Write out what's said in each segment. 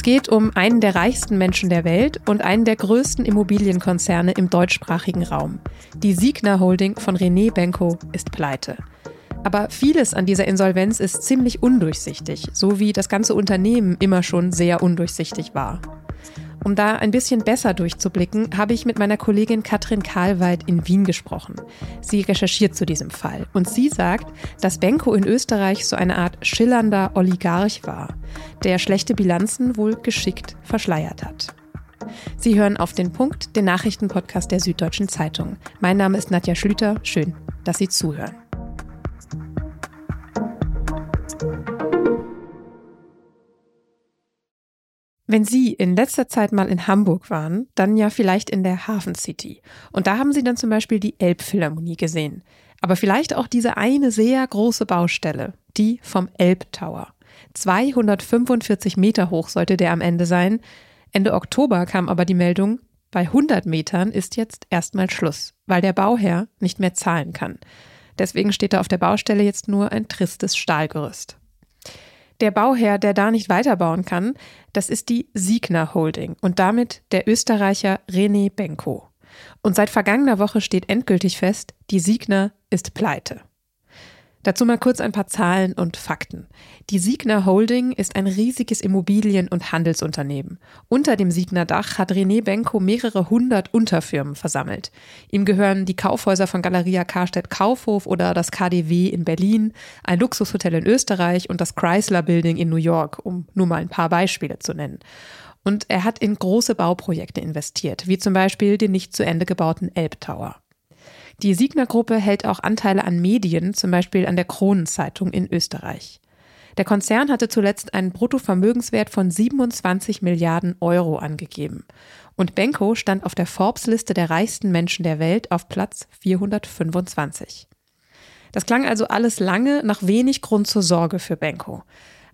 Es geht um einen der reichsten Menschen der Welt und einen der größten Immobilienkonzerne im deutschsprachigen Raum. Die Signa Holding von René Benko ist pleite. Aber vieles an dieser Insolvenz ist ziemlich undurchsichtig, so wie das ganze Unternehmen immer schon sehr undurchsichtig war. Um da ein bisschen besser durchzublicken, habe ich mit meiner Kollegin Katrin Karlweit in Wien gesprochen. Sie recherchiert zu diesem Fall und sie sagt, dass Benko in Österreich so eine Art schillernder Oligarch war, der schlechte Bilanzen wohl geschickt verschleiert hat. Sie hören auf den Punkt, den Nachrichtenpodcast der Süddeutschen Zeitung. Mein Name ist Nadja Schlüter. Schön, dass Sie zuhören. Wenn Sie in letzter Zeit mal in Hamburg waren, dann ja vielleicht in der Hafen City. Und da haben Sie dann zum Beispiel die Elbphilharmonie gesehen. Aber vielleicht auch diese eine sehr große Baustelle, die vom Elbtower. 245 Meter hoch sollte der am Ende sein. Ende Oktober kam aber die Meldung, bei 100 Metern ist jetzt erstmal Schluss, weil der Bauherr nicht mehr zahlen kann. Deswegen steht da auf der Baustelle jetzt nur ein tristes Stahlgerüst. Der Bauherr, der da nicht weiterbauen kann, das ist die Signa Holding und damit der Österreicher René Benko. Und seit vergangener Woche steht endgültig fest, die Signa ist pleite. Dazu mal kurz ein paar Zahlen und Fakten. Die Signa Holding ist ein riesiges Immobilien- und Handelsunternehmen. Unter dem Signa Dach hat René Benko mehrere hundert Unterfirmen versammelt. Ihm gehören die Kaufhäuser von Galeria Karstadt Kaufhof oder das KDW in Berlin, ein Luxushotel in Österreich und das Chrysler Building in New York, um nur mal ein paar Beispiele zu nennen. Und er hat in große Bauprojekte investiert, wie zum Beispiel den nicht zu Ende gebauten Elbtower. Die Signer-Gruppe hält auch Anteile an Medien, zum Beispiel an der Kronenzeitung in Österreich. Der Konzern hatte zuletzt einen Bruttovermögenswert von 27 Milliarden Euro angegeben. Und Benko stand auf der Forbes-Liste der reichsten Menschen der Welt auf Platz 425. Das klang also alles lange nach wenig Grund zur Sorge für Benko.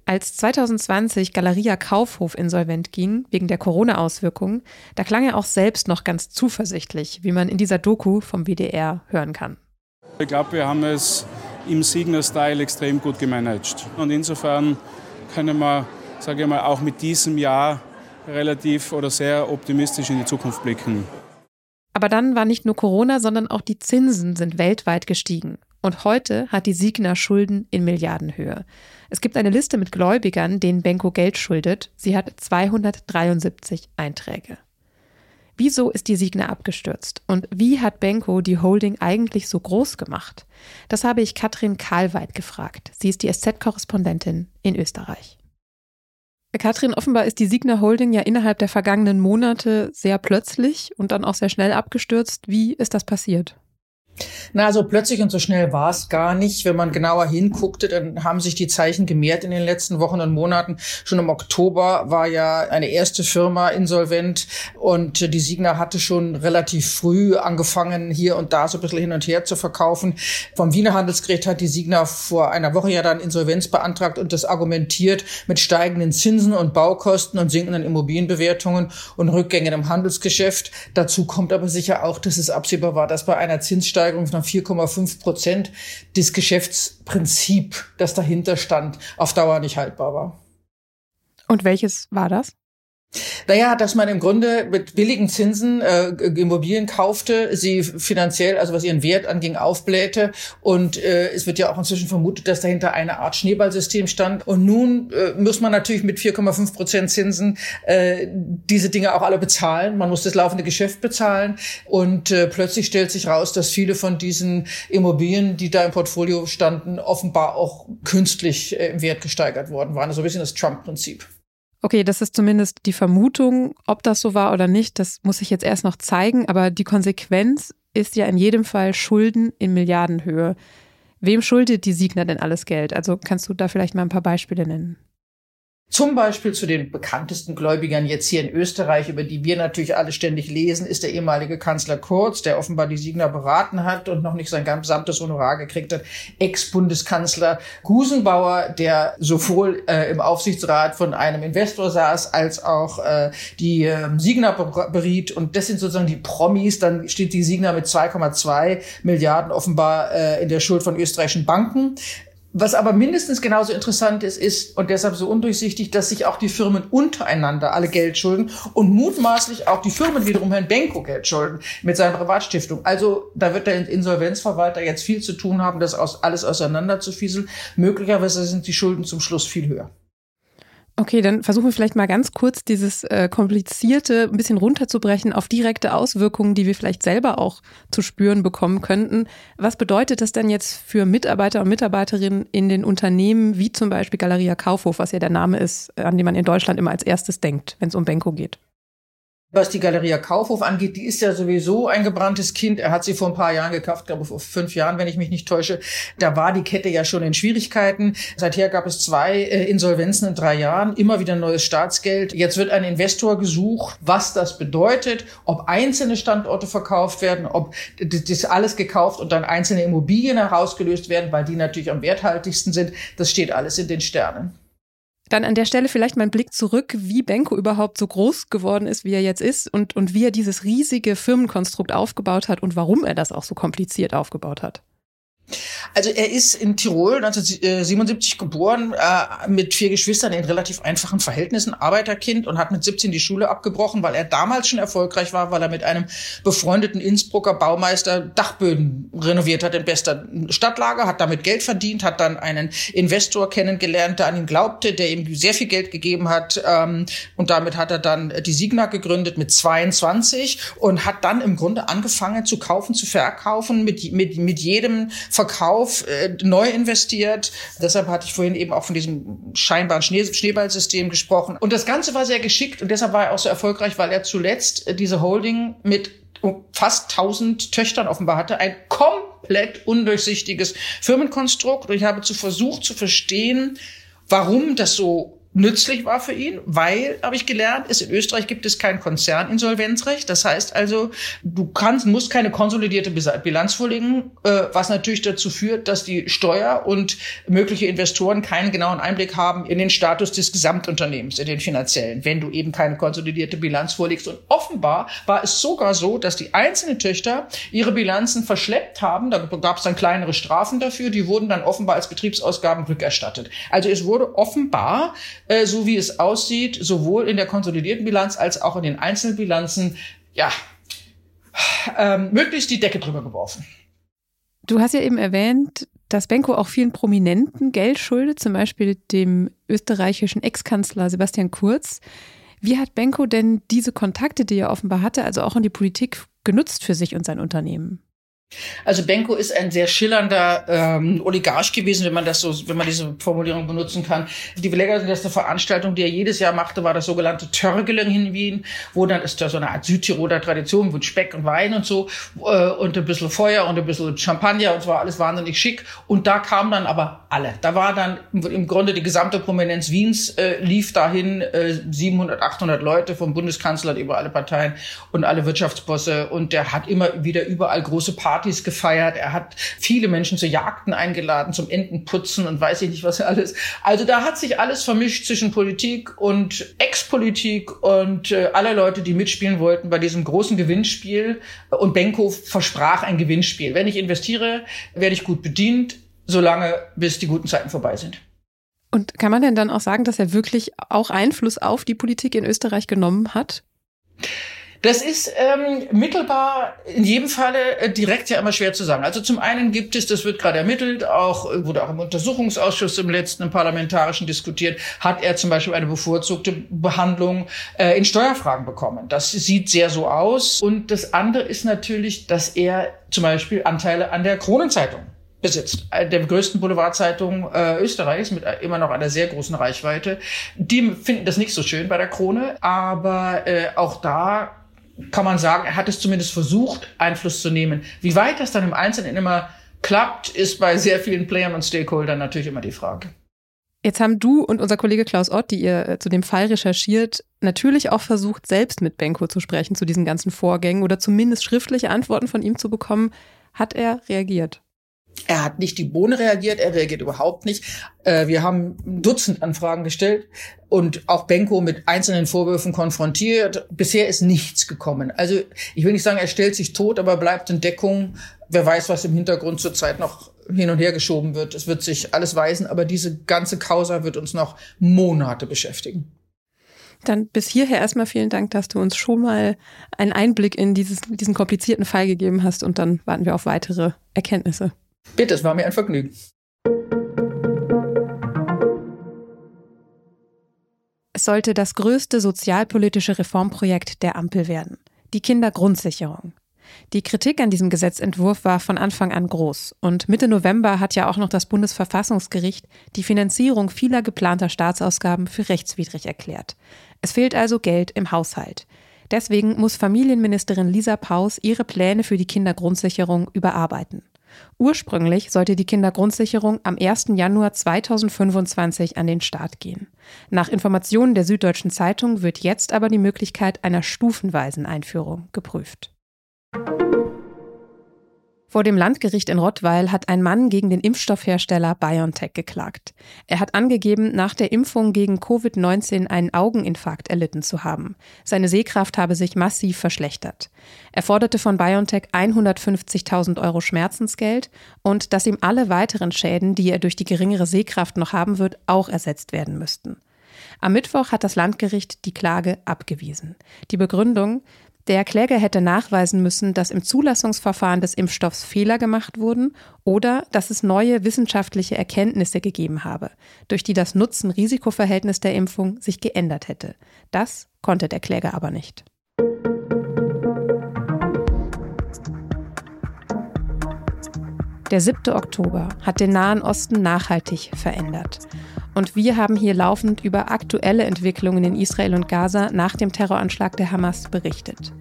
Als 2020 Galeria Kaufhof insolvent ging, wegen der Corona-Auswirkungen, da klang er auch selbst noch ganz zuversichtlich, wie man in dieser Doku vom WDR hören kann. Ich glaube, wir haben es im Signer-Style extrem gut gemanagt. Und insofern können wir, sage ich mal, auch mit diesem Jahr relativ oder sehr optimistisch in die Zukunft blicken. Aber dann war nicht nur Corona, sondern auch die Zinsen sind weltweit gestiegen. Und heute hat die Signa Schulden in Milliardenhöhe. Es gibt eine Liste mit Gläubigern, denen Benko Geld schuldet. Sie hat 273 Einträge. Wieso ist die Signa abgestürzt? Und wie hat Benko die Holding eigentlich so groß gemacht? Das habe ich Katrin Karlweit gefragt. Sie ist die SZ-Korrespondentin in Österreich. Katrin, offenbar ist die Signa Holding ja innerhalb der vergangenen Monate sehr plötzlich und dann auch sehr schnell abgestürzt. Wie ist das passiert? Na, so plötzlich und so schnell war es gar nicht. Wenn man genauer hinguckte, dann haben sich die Zeichen gemehrt in den letzten Wochen und Monaten. Schon im Oktober war ja eine erste Firma insolvent und die Signa hatte schon relativ früh angefangen, hier und da so ein bisschen hin und her zu verkaufen. Vom Wiener Handelsgericht hat die Signa vor einer Woche ja dann Insolvenz beantragt und das argumentiert mit steigenden Zinsen und Baukosten und sinkenden Immobilienbewertungen und Rückgängen im Handelsgeschäft. Dazu kommt aber sicher auch, dass es absehbar war, dass bei einer Zinssteigerung Preissteigerung von 4,5 Prozent das Geschäftsprinzip, das dahinter stand, auf Dauer nicht haltbar war. Und welches war das? Naja, dass man im Grunde mit billigen Zinsen äh, Immobilien kaufte, sie finanziell, also was ihren Wert anging, aufblähte. Und äh, es wird ja auch inzwischen vermutet, dass dahinter eine Art Schneeballsystem stand. Und nun äh, muss man natürlich mit 4,5 Prozent Zinsen äh, diese Dinge auch alle bezahlen. Man muss das laufende Geschäft bezahlen. Und äh, plötzlich stellt sich raus, dass viele von diesen Immobilien, die da im Portfolio standen, offenbar auch künstlich äh, im Wert gesteigert worden waren. Also ein bisschen das Trump-Prinzip. Okay, das ist zumindest die Vermutung. Ob das so war oder nicht, das muss ich jetzt erst noch zeigen. Aber die Konsequenz ist ja in jedem Fall Schulden in Milliardenhöhe. Wem schuldet die Signer denn alles Geld? Also kannst du da vielleicht mal ein paar Beispiele nennen? Zum Beispiel zu den bekanntesten Gläubigern jetzt hier in Österreich, über die wir natürlich alle ständig lesen, ist der ehemalige Kanzler Kurz, der offenbar die Signer beraten hat und noch nicht sein gesamtes Honorar gekriegt hat. Ex-Bundeskanzler Gusenbauer, der sowohl äh, im Aufsichtsrat von einem Investor saß, als auch äh, die äh, Signer beriet. Und das sind sozusagen die Promis. Dann steht die Signer mit 2,2 Milliarden offenbar äh, in der Schuld von österreichischen Banken. Was aber mindestens genauso interessant ist, ist und deshalb so undurchsichtig, dass sich auch die Firmen untereinander alle Geld schulden und mutmaßlich auch die Firmen wiederum Herrn Benko Geld schulden mit seiner Privatstiftung. Also da wird der Insolvenzverwalter jetzt viel zu tun haben, das alles auseinander zu fieseln. Möglicherweise sind die Schulden zum Schluss viel höher. Okay, dann versuchen wir vielleicht mal ganz kurz dieses äh, komplizierte ein bisschen runterzubrechen auf direkte Auswirkungen, die wir vielleicht selber auch zu spüren bekommen könnten. Was bedeutet das denn jetzt für Mitarbeiter und Mitarbeiterinnen in den Unternehmen wie zum Beispiel Galeria Kaufhof, was ja der Name ist, an den man in Deutschland immer als erstes denkt, wenn es um Benko geht? Was die Galeria Kaufhof angeht, die ist ja sowieso ein gebranntes Kind. Er hat sie vor ein paar Jahren gekauft, glaube vor fünf Jahren, wenn ich mich nicht täusche. Da war die Kette ja schon in Schwierigkeiten. Seither gab es zwei äh, Insolvenzen in drei Jahren, immer wieder neues Staatsgeld. Jetzt wird ein Investor gesucht, was das bedeutet, ob einzelne Standorte verkauft werden, ob das alles gekauft und dann einzelne Immobilien herausgelöst werden, weil die natürlich am werthaltigsten sind. Das steht alles in den Sternen. Dann an der Stelle vielleicht mein Blick zurück, wie Benko überhaupt so groß geworden ist, wie er jetzt ist und, und wie er dieses riesige Firmenkonstrukt aufgebaut hat und warum er das auch so kompliziert aufgebaut hat. Also er ist in Tirol 1977 geboren, äh, mit vier Geschwistern in relativ einfachen Verhältnissen, Arbeiterkind und hat mit 17 die Schule abgebrochen, weil er damals schon erfolgreich war, weil er mit einem befreundeten Innsbrucker Baumeister Dachböden renoviert hat in bester Stadtlage, hat damit Geld verdient, hat dann einen Investor kennengelernt, der an ihn glaubte, der ihm sehr viel Geld gegeben hat ähm, und damit hat er dann die Signa gegründet mit 22 und hat dann im Grunde angefangen zu kaufen, zu verkaufen, mit, mit, mit jedem Verkauf äh, neu investiert. Deshalb hatte ich vorhin eben auch von diesem scheinbaren Schnee Schneeballsystem gesprochen. Und das Ganze war sehr geschickt und deshalb war er auch so erfolgreich, weil er zuletzt äh, diese Holding mit fast 1000 Töchtern offenbar hatte. Ein komplett undurchsichtiges Firmenkonstrukt. Und ich habe zu versucht zu verstehen, warum das so nützlich war für ihn, weil, habe ich gelernt, ist in Österreich gibt es kein Konzerninsolvenzrecht. Das heißt also, du kannst, musst keine konsolidierte Bilanz vorlegen, äh, was natürlich dazu führt, dass die Steuer und mögliche Investoren keinen genauen Einblick haben in den Status des Gesamtunternehmens, in den finanziellen, wenn du eben keine konsolidierte Bilanz vorlegst. Und offenbar war es sogar so, dass die einzelnen Töchter ihre Bilanzen verschleppt haben. Da gab es dann kleinere Strafen dafür. Die wurden dann offenbar als Betriebsausgaben rückerstattet. Also es wurde offenbar äh, so wie es aussieht, sowohl in der konsolidierten Bilanz als auch in den einzelnen Bilanzen, ja, ähm, möglichst die Decke drüber geworfen. Du hast ja eben erwähnt, dass Benko auch vielen Prominenten Geld schuldet, zum Beispiel dem österreichischen Ex-Kanzler Sebastian Kurz. Wie hat Benko denn diese Kontakte, die er offenbar hatte, also auch in die Politik genutzt für sich und sein Unternehmen? Also Benko ist ein sehr schillernder ähm, Oligarch gewesen, wenn man das so, wenn man diese Formulierung benutzen kann. Die legendärste Veranstaltung, die er jedes Jahr machte, war das sogenannte Törgelen in Wien, wo dann ist da so eine Art Südtiroler Tradition mit Speck und Wein und so äh, und ein bisschen Feuer und ein bisschen Champagner und zwar alles wahnsinnig schick. Und da kamen dann aber alle. Da war dann im Grunde die gesamte Prominenz Wiens äh, lief dahin, äh, 700, 800 Leute vom Bundeskanzler über alle Parteien und alle Wirtschaftsbosse und der hat immer wieder überall große Partys Partys gefeiert, er hat viele Menschen zu Jagden eingeladen, zum Entenputzen und weiß ich nicht was alles. Also da hat sich alles vermischt zwischen Politik und Ex-Politik und äh, alle Leute, die mitspielen wollten bei diesem großen Gewinnspiel. Und Benko versprach ein Gewinnspiel. Wenn ich investiere, werde ich gut bedient, solange bis die guten Zeiten vorbei sind. Und kann man denn dann auch sagen, dass er wirklich auch Einfluss auf die Politik in Österreich genommen hat? Das ist ähm, mittelbar in jedem Falle äh, direkt ja immer schwer zu sagen. Also zum einen gibt es, das wird gerade ermittelt, auch äh, wurde auch im Untersuchungsausschuss im letzten im parlamentarischen diskutiert, hat er zum Beispiel eine bevorzugte Behandlung äh, in Steuerfragen bekommen. Das sieht sehr so aus. Und das andere ist natürlich, dass er zum Beispiel Anteile an der Kronenzeitung besitzt, äh, der größten Boulevardzeitung äh, Österreichs mit äh, immer noch einer sehr großen Reichweite. Die finden das nicht so schön bei der Krone, aber äh, auch da kann man sagen, er hat es zumindest versucht, Einfluss zu nehmen. Wie weit das dann im Einzelnen immer klappt, ist bei sehr vielen Playern und Stakeholdern natürlich immer die Frage. Jetzt haben du und unser Kollege Klaus Ott, die ihr äh, zu dem Fall recherchiert, natürlich auch versucht, selbst mit Benko zu sprechen zu diesen ganzen Vorgängen oder zumindest schriftliche Antworten von ihm zu bekommen. Hat er reagiert? Er hat nicht die Bohne reagiert, er reagiert überhaupt nicht. Äh, wir haben Dutzend Anfragen gestellt und auch Benko mit einzelnen Vorwürfen konfrontiert. Bisher ist nichts gekommen. Also ich will nicht sagen, er stellt sich tot, aber bleibt in Deckung. Wer weiß, was im Hintergrund zurzeit noch hin und her geschoben wird. Es wird sich alles weisen, aber diese ganze Causa wird uns noch Monate beschäftigen. Dann bis hierher erstmal vielen Dank, dass du uns schon mal einen Einblick in dieses, diesen komplizierten Fall gegeben hast und dann warten wir auf weitere Erkenntnisse. Bitte, es war mir ein Vergnügen. Es sollte das größte sozialpolitische Reformprojekt der Ampel werden. Die Kindergrundsicherung. Die Kritik an diesem Gesetzentwurf war von Anfang an groß. Und Mitte November hat ja auch noch das Bundesverfassungsgericht die Finanzierung vieler geplanter Staatsausgaben für rechtswidrig erklärt. Es fehlt also Geld im Haushalt. Deswegen muss Familienministerin Lisa Paus ihre Pläne für die Kindergrundsicherung überarbeiten. Ursprünglich sollte die Kindergrundsicherung am 1. Januar 2025 an den Start gehen. Nach Informationen der Süddeutschen Zeitung wird jetzt aber die Möglichkeit einer stufenweisen Einführung geprüft. Vor dem Landgericht in Rottweil hat ein Mann gegen den Impfstoffhersteller BioNTech geklagt. Er hat angegeben, nach der Impfung gegen Covid-19 einen Augeninfarkt erlitten zu haben. Seine Sehkraft habe sich massiv verschlechtert. Er forderte von BioNTech 150.000 Euro Schmerzensgeld und dass ihm alle weiteren Schäden, die er durch die geringere Sehkraft noch haben wird, auch ersetzt werden müssten. Am Mittwoch hat das Landgericht die Klage abgewiesen. Die Begründung, der Kläger hätte nachweisen müssen, dass im Zulassungsverfahren des Impfstoffs Fehler gemacht wurden oder dass es neue wissenschaftliche Erkenntnisse gegeben habe, durch die das Nutzen-Risikoverhältnis der Impfung sich geändert hätte. Das konnte der Kläger aber nicht. Der 7. Oktober hat den Nahen Osten nachhaltig verändert. Und wir haben hier laufend über aktuelle Entwicklungen in Israel und Gaza nach dem Terroranschlag der Hamas berichtet.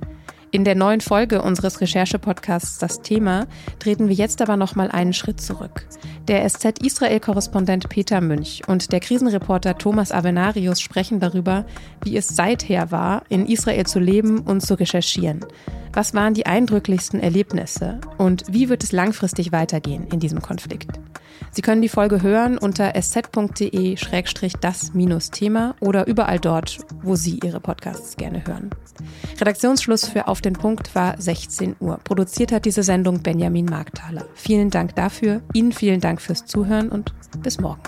In der neuen Folge unseres Recherche-Podcasts Das Thema treten wir jetzt aber noch mal einen Schritt zurück. Der SZ-Israel-Korrespondent Peter Münch und der Krisenreporter Thomas Avenarius sprechen darüber, wie es seither war, in Israel zu leben und zu recherchieren. Was waren die eindrücklichsten Erlebnisse und wie wird es langfristig weitergehen in diesem Konflikt? Sie können die Folge hören unter sz.de-das-thema oder überall dort, wo Sie Ihre Podcasts gerne hören. Redaktionsschluss für Auf den Punkt war 16 Uhr. Produziert hat diese Sendung Benjamin Markthaler. Vielen Dank dafür, Ihnen vielen Dank fürs Zuhören und bis morgen.